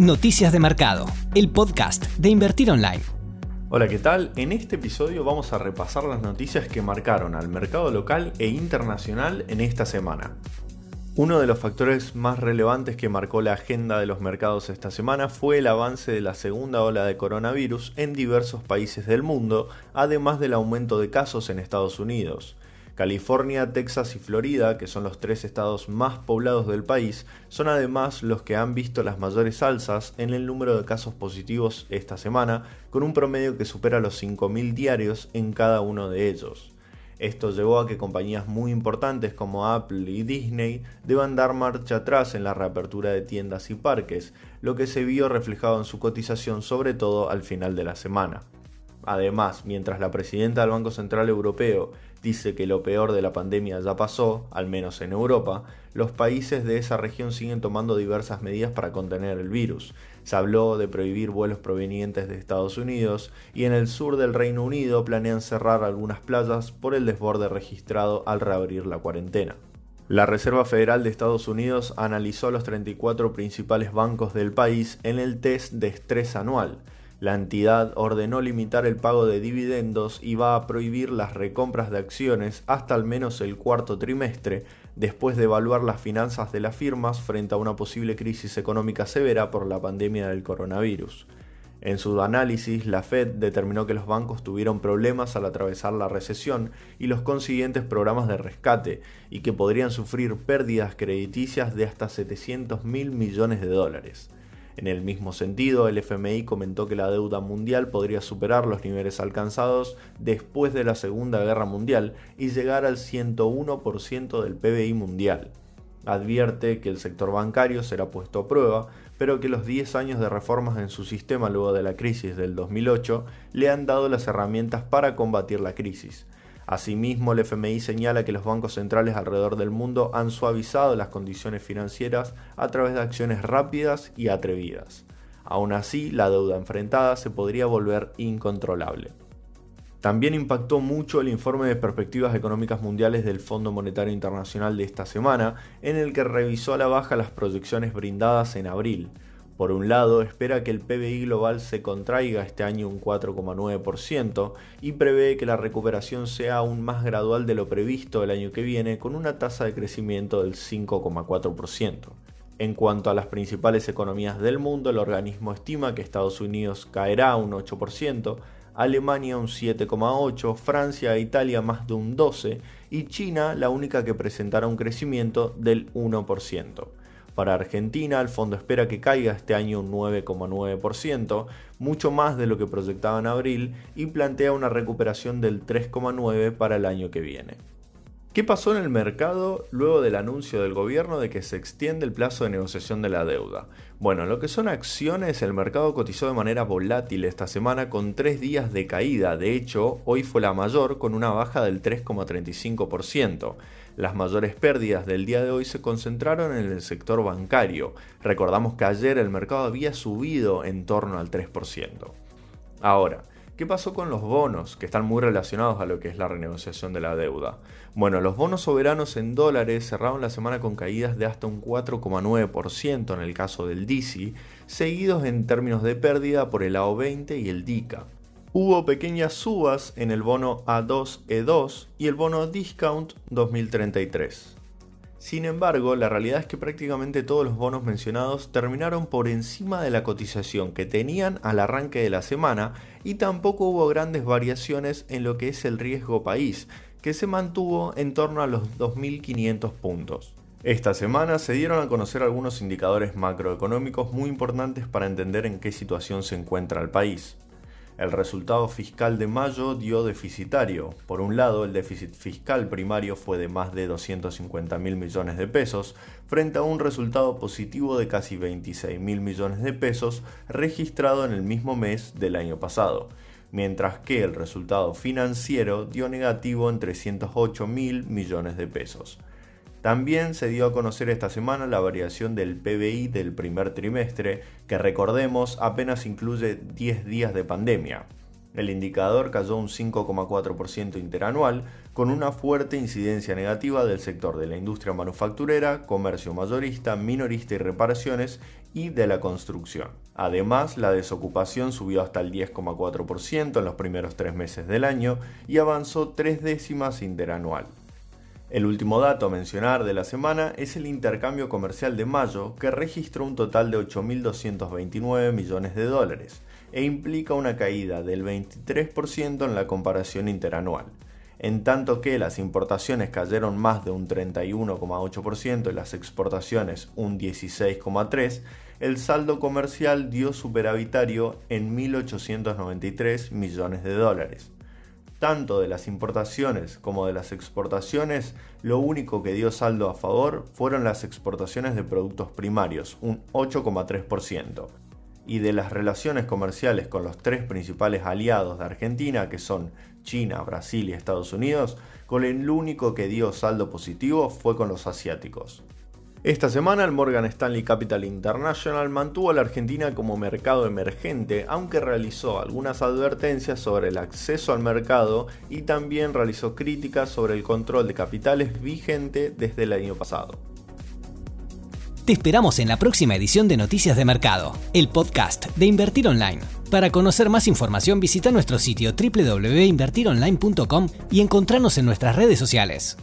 Noticias de Mercado, el podcast de Invertir Online. Hola, ¿qué tal? En este episodio vamos a repasar las noticias que marcaron al mercado local e internacional en esta semana. Uno de los factores más relevantes que marcó la agenda de los mercados esta semana fue el avance de la segunda ola de coronavirus en diversos países del mundo, además del aumento de casos en Estados Unidos. California, Texas y Florida, que son los tres estados más poblados del país, son además los que han visto las mayores alzas en el número de casos positivos esta semana, con un promedio que supera los 5.000 diarios en cada uno de ellos. Esto llevó a que compañías muy importantes como Apple y Disney deban dar marcha atrás en la reapertura de tiendas y parques, lo que se vio reflejado en su cotización sobre todo al final de la semana. Además, mientras la presidenta del Banco Central Europeo dice que lo peor de la pandemia ya pasó, al menos en Europa, los países de esa región siguen tomando diversas medidas para contener el virus. Se habló de prohibir vuelos provenientes de Estados Unidos y en el sur del Reino Unido planean cerrar algunas playas por el desborde registrado al reabrir la cuarentena. La Reserva Federal de Estados Unidos analizó los 34 principales bancos del país en el test de estrés anual la entidad ordenó limitar el pago de dividendos y va a prohibir las recompras de acciones hasta al menos el cuarto trimestre, después de evaluar las finanzas de las firmas frente a una posible crisis económica severa por la pandemia del coronavirus. En su análisis, la Fed determinó que los bancos tuvieron problemas al atravesar la recesión y los consiguientes programas de rescate, y que podrían sufrir pérdidas crediticias de hasta 700 mil millones de dólares. En el mismo sentido, el FMI comentó que la deuda mundial podría superar los niveles alcanzados después de la Segunda Guerra Mundial y llegar al 101% del PBI mundial. Advierte que el sector bancario será puesto a prueba, pero que los 10 años de reformas en su sistema luego de la crisis del 2008 le han dado las herramientas para combatir la crisis. Asimismo, el FMI señala que los bancos centrales alrededor del mundo han suavizado las condiciones financieras a través de acciones rápidas y atrevidas. Aún así, la deuda enfrentada se podría volver incontrolable. También impactó mucho el informe de perspectivas económicas mundiales del Fondo Monetario Internacional de esta semana, en el que revisó a la baja las proyecciones brindadas en abril. Por un lado, espera que el PBI global se contraiga este año un 4,9% y prevé que la recuperación sea aún más gradual de lo previsto el año que viene con una tasa de crecimiento del 5,4%. En cuanto a las principales economías del mundo, el organismo estima que Estados Unidos caerá un 8%, Alemania un 7,8%, Francia e Italia más de un 12% y China la única que presentará un crecimiento del 1%. Para Argentina, el fondo espera que caiga este año un 9,9%, mucho más de lo que proyectaba en abril, y plantea una recuperación del 3,9% para el año que viene. ¿Qué pasó en el mercado luego del anuncio del gobierno de que se extiende el plazo de negociación de la deuda? Bueno, lo que son acciones, el mercado cotizó de manera volátil esta semana con tres días de caída. De hecho, hoy fue la mayor con una baja del 3,35%. Las mayores pérdidas del día de hoy se concentraron en el sector bancario. Recordamos que ayer el mercado había subido en torno al 3%. Ahora, ¿Qué pasó con los bonos, que están muy relacionados a lo que es la renegociación de la deuda? Bueno, los bonos soberanos en dólares cerraron la semana con caídas de hasta un 4,9% en el caso del DICI, seguidos en términos de pérdida por el AO20 y el DICA. Hubo pequeñas subas en el bono A2E2 y el bono Discount 2033. Sin embargo, la realidad es que prácticamente todos los bonos mencionados terminaron por encima de la cotización que tenían al arranque de la semana y tampoco hubo grandes variaciones en lo que es el riesgo país, que se mantuvo en torno a los 2.500 puntos. Esta semana se dieron a conocer algunos indicadores macroeconómicos muy importantes para entender en qué situación se encuentra el país. El resultado fiscal de mayo dio deficitario. Por un lado, el déficit fiscal primario fue de más de 250 mil millones de pesos, frente a un resultado positivo de casi 26 mil millones de pesos registrado en el mismo mes del año pasado, mientras que el resultado financiero dio negativo en 308 mil millones de pesos. También se dio a conocer esta semana la variación del PBI del primer trimestre, que recordemos apenas incluye 10 días de pandemia. El indicador cayó un 5,4% interanual, con una fuerte incidencia negativa del sector de la industria manufacturera, comercio mayorista, minorista y reparaciones y de la construcción. Además, la desocupación subió hasta el 10,4% en los primeros tres meses del año y avanzó tres décimas interanual. El último dato a mencionar de la semana es el intercambio comercial de mayo, que registró un total de 8.229 millones de dólares e implica una caída del 23% en la comparación interanual, en tanto que las importaciones cayeron más de un 31,8% y las exportaciones un 16,3%, el saldo comercial dio superavitario en 1.893 millones de dólares tanto de las importaciones como de las exportaciones, lo único que dio saldo a favor fueron las exportaciones de productos primarios, un 8,3%. Y de las relaciones comerciales con los tres principales aliados de Argentina, que son China, Brasil y Estados Unidos, con el único que dio saldo positivo fue con los asiáticos. Esta semana el Morgan Stanley Capital International mantuvo a la Argentina como mercado emergente, aunque realizó algunas advertencias sobre el acceso al mercado y también realizó críticas sobre el control de capitales vigente desde el año pasado. Te esperamos en la próxima edición de Noticias de Mercado, el podcast de Invertir Online. Para conocer más información visita nuestro sitio www.invertironline.com y encontrarnos en nuestras redes sociales.